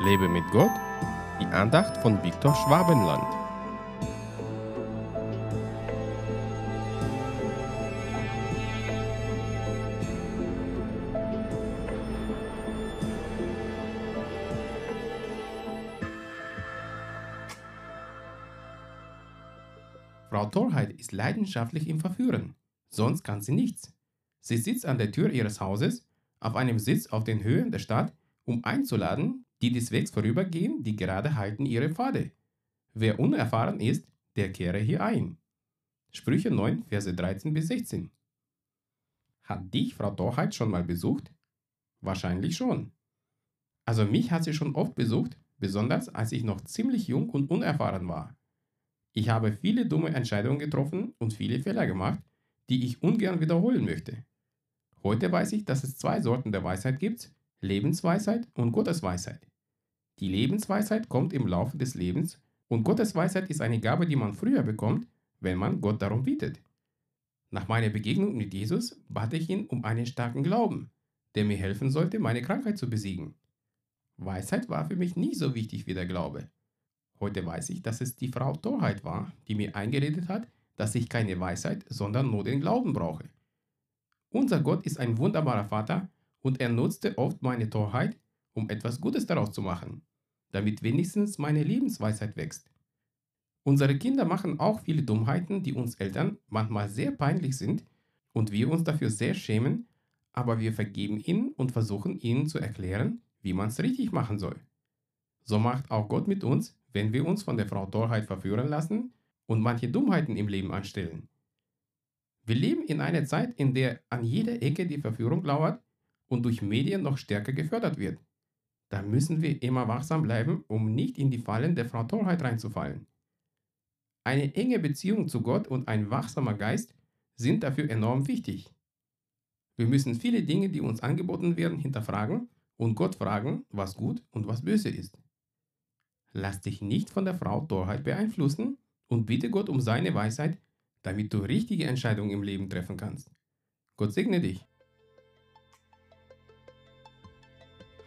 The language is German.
Lebe mit Gott, die Andacht von Viktor Schwabenland. Frau Torheit ist leidenschaftlich im Verführen, sonst kann sie nichts. Sie sitzt an der Tür ihres Hauses, auf einem Sitz auf den Höhen der Stadt, um einzuladen, die des Wegs vorübergehen, die gerade halten ihre Pfade. Wer unerfahren ist, der kehre hier ein. Sprüche 9, Verse 13 bis 16. Hat dich Frau Torheit schon mal besucht? Wahrscheinlich schon. Also mich hat sie schon oft besucht, besonders als ich noch ziemlich jung und unerfahren war. Ich habe viele dumme Entscheidungen getroffen und viele Fehler gemacht, die ich ungern wiederholen möchte. Heute weiß ich, dass es zwei Sorten der Weisheit gibt, Lebensweisheit und Gottesweisheit. Die Lebensweisheit kommt im Laufe des Lebens und Gottesweisheit ist eine Gabe, die man früher bekommt, wenn man Gott darum bittet. Nach meiner Begegnung mit Jesus bat ich ihn um einen starken Glauben, der mir helfen sollte, meine Krankheit zu besiegen. Weisheit war für mich nie so wichtig wie der Glaube. Heute weiß ich, dass es die Frau Torheit war, die mir eingeredet hat, dass ich keine Weisheit, sondern nur den Glauben brauche. Unser Gott ist ein wunderbarer Vater und er nutzte oft meine Torheit, um etwas Gutes daraus zu machen, damit wenigstens meine Lebensweisheit wächst. Unsere Kinder machen auch viele Dummheiten, die uns Eltern manchmal sehr peinlich sind und wir uns dafür sehr schämen, aber wir vergeben ihnen und versuchen ihnen zu erklären, wie man es richtig machen soll. So macht auch Gott mit uns, wenn wir uns von der Frau Torheit verführen lassen und manche Dummheiten im Leben anstellen. Wir leben in einer Zeit, in der an jeder Ecke die Verführung lauert und durch Medien noch stärker gefördert wird. Da müssen wir immer wachsam bleiben, um nicht in die Fallen der Frau Torheit reinzufallen. Eine enge Beziehung zu Gott und ein wachsamer Geist sind dafür enorm wichtig. Wir müssen viele Dinge, die uns angeboten werden, hinterfragen und Gott fragen, was gut und was böse ist. Lass dich nicht von der Frau Torheit beeinflussen und bitte Gott um seine Weisheit, damit du richtige Entscheidungen im Leben treffen kannst. Gott segne dich.